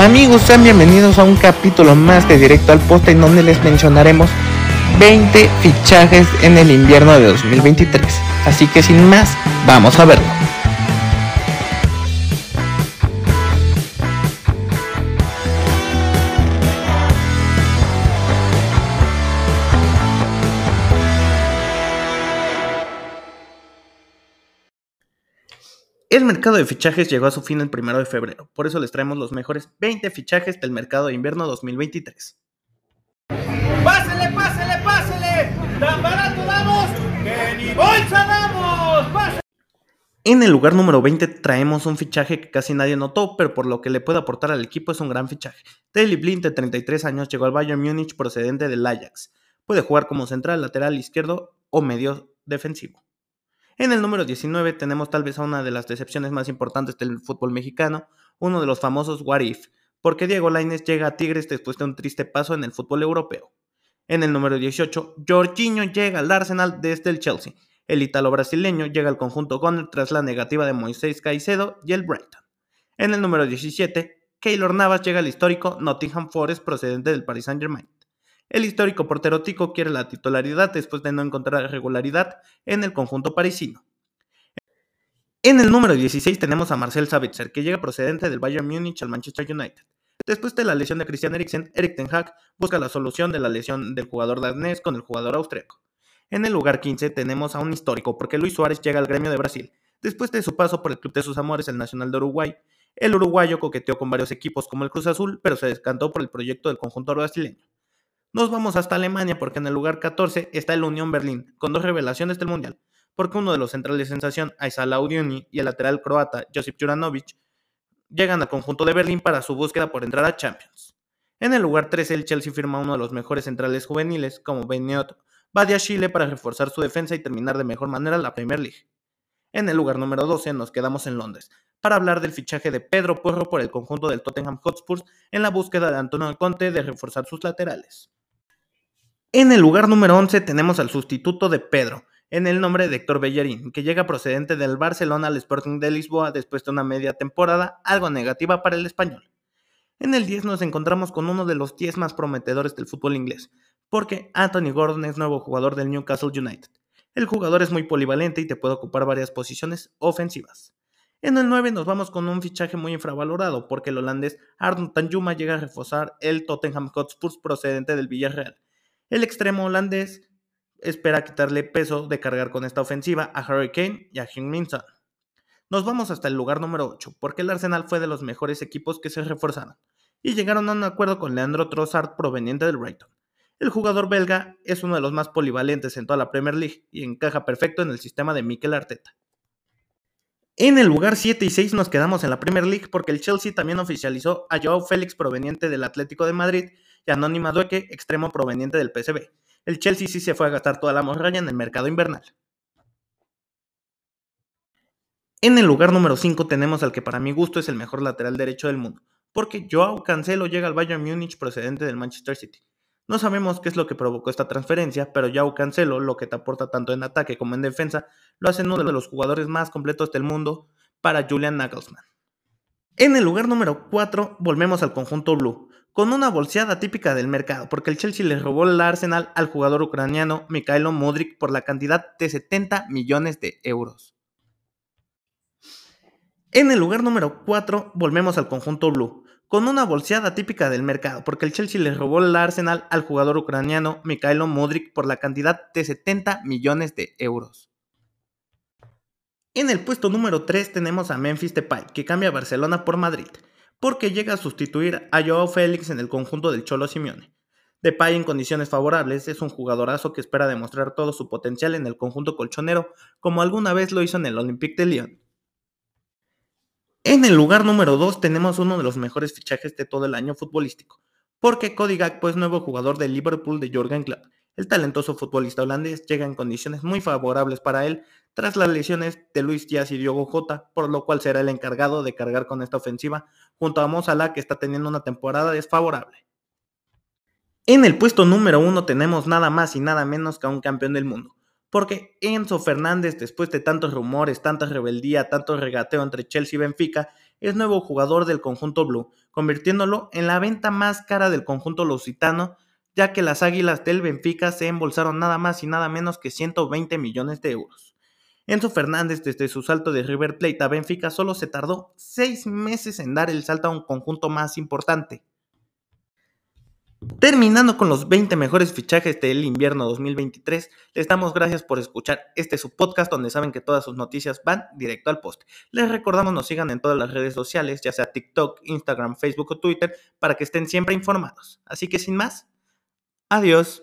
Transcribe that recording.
Amigos, sean bienvenidos a un capítulo más de Directo al Poste en donde les mencionaremos 20 fichajes en el invierno de 2023. Así que sin más, vamos a verlo. El mercado de fichajes llegó a su fin el primero de febrero, por eso les traemos los mejores 20 fichajes del mercado de invierno 2023. ¡Pásele, pásele, pásele! ¡Tan barato damos que ni bolsa damos! ¡Pásele! En el lugar número 20 traemos un fichaje que casi nadie notó, pero por lo que le puede aportar al equipo es un gran fichaje. Daley Blind, de 33 años, llegó al Bayern Múnich procedente del Ajax. Puede jugar como central, lateral izquierdo o medio defensivo. En el número 19 tenemos tal vez a una de las decepciones más importantes del fútbol mexicano, uno de los famosos What If, porque Diego Lainez llega a Tigres después de un triste paso en el fútbol europeo. En el número 18, Jorginho llega al Arsenal desde el Chelsea. El italo brasileño llega al conjunto Gunner tras la negativa de Moisés Caicedo y el Brighton. En el número 17, Keylor Navas llega al histórico Nottingham Forest procedente del Paris Saint-Germain. El histórico portero Tico quiere la titularidad después de no encontrar regularidad en el conjunto parisino. En el número 16 tenemos a Marcel Sabitzer, que llega procedente del Bayern Múnich al Manchester United. Después de la lesión de Christian Eriksen, Erik Ten Hag busca la solución de la lesión del jugador danés con el jugador austríaco. En el lugar 15 tenemos a un histórico, porque Luis Suárez llega al gremio de Brasil. Después de su paso por el club de sus amores, el Nacional de Uruguay, el uruguayo coqueteó con varios equipos como el Cruz Azul, pero se descantó por el proyecto del conjunto brasileño. Nos vamos hasta Alemania porque en el lugar 14 está el Unión Berlín, con dos revelaciones del Mundial, porque uno de los centrales de sensación, Aysal Audioni, y el lateral croata, Josip Juranovic, llegan al conjunto de Berlín para su búsqueda por entrar a Champions. En el lugar 13 el Chelsea firma uno de los mejores centrales juveniles, como Beniot Chile para reforzar su defensa y terminar de mejor manera la Premier League. En el lugar número 12 nos quedamos en Londres, para hablar del fichaje de Pedro Porro por el conjunto del Tottenham Hotspur en la búsqueda de Antonio Conte de reforzar sus laterales. En el lugar número 11 tenemos al sustituto de Pedro, en el nombre de Héctor Bellerín, que llega procedente del Barcelona al Sporting de Lisboa después de una media temporada algo negativa para el español. En el 10 nos encontramos con uno de los 10 más prometedores del fútbol inglés, porque Anthony Gordon es nuevo jugador del Newcastle United. El jugador es muy polivalente y te puede ocupar varias posiciones ofensivas. En el 9 nos vamos con un fichaje muy infravalorado, porque el holandés Arnold Tanjuma llega a reforzar el Tottenham Hotspur procedente del Villarreal el extremo holandés espera quitarle peso de cargar con esta ofensiva a Harry Kane y a Son. Nos vamos hasta el lugar número 8, porque el Arsenal fue de los mejores equipos que se reforzaron, y llegaron a un acuerdo con Leandro Trossard proveniente del Brighton. El jugador belga es uno de los más polivalentes en toda la Premier League y encaja perfecto en el sistema de Mikel Arteta. En el lugar 7 y 6 nos quedamos en la Premier League porque el Chelsea también oficializó a Joao Félix proveniente del Atlético de Madrid y Anónima Dueque, extremo proveniente del PSV. El Chelsea sí se fue a gastar toda la morralla en el mercado invernal. En el lugar número 5 tenemos al que para mi gusto es el mejor lateral derecho del mundo, porque Joao Cancelo llega al Bayern Múnich procedente del Manchester City. No sabemos qué es lo que provocó esta transferencia, pero Joao Cancelo, lo que te aporta tanto en ataque como en defensa, lo hace uno de los jugadores más completos del mundo para Julian Nagelsmann. En el lugar número 4 volvemos al conjunto blue, con una bolseada típica del mercado, porque el Chelsea le robó el Arsenal al jugador ucraniano Mikhailo Mudrik por la cantidad de 70 millones de euros. En el lugar número 4 volvemos al conjunto blue, con una bolseada típica del mercado, porque el Chelsea le robó el Arsenal al jugador ucraniano Mikhailo Mudrik por la cantidad de 70 millones de euros. En el puesto número 3 tenemos a Memphis Depay, que cambia a Barcelona por Madrid porque llega a sustituir a Joao Félix en el conjunto del Cholo Simeone. Depay en condiciones favorables es un jugadorazo que espera demostrar todo su potencial en el conjunto colchonero, como alguna vez lo hizo en el Olympique de Lyon. En el lugar número 2 tenemos uno de los mejores fichajes de todo el año futbolístico, porque Cody Gakpo es nuevo jugador del Liverpool de Jurgen Klopp. El talentoso futbolista holandés llega en condiciones muy favorables para él tras las lesiones de Luis Díaz y Diogo Jota, por lo cual será el encargado de cargar con esta ofensiva junto a Mozala que está teniendo una temporada desfavorable. En el puesto número uno tenemos nada más y nada menos que a un campeón del mundo, porque Enzo Fernández, después de tantos rumores, tanta rebeldía, tanto regateo entre Chelsea y Benfica, es nuevo jugador del conjunto blue, convirtiéndolo en la venta más cara del conjunto lusitano, ya que las Águilas del Benfica se embolsaron nada más y nada menos que 120 millones de euros. Enzo Fernández desde su salto de River Plate a Benfica solo se tardó seis meses en dar el salto a un conjunto más importante. Terminando con los 20 mejores fichajes del invierno 2023, les damos gracias por escuchar este su podcast donde saben que todas sus noticias van directo al post. Les recordamos nos sigan en todas las redes sociales, ya sea TikTok, Instagram, Facebook o Twitter, para que estén siempre informados. Así que sin más, adiós.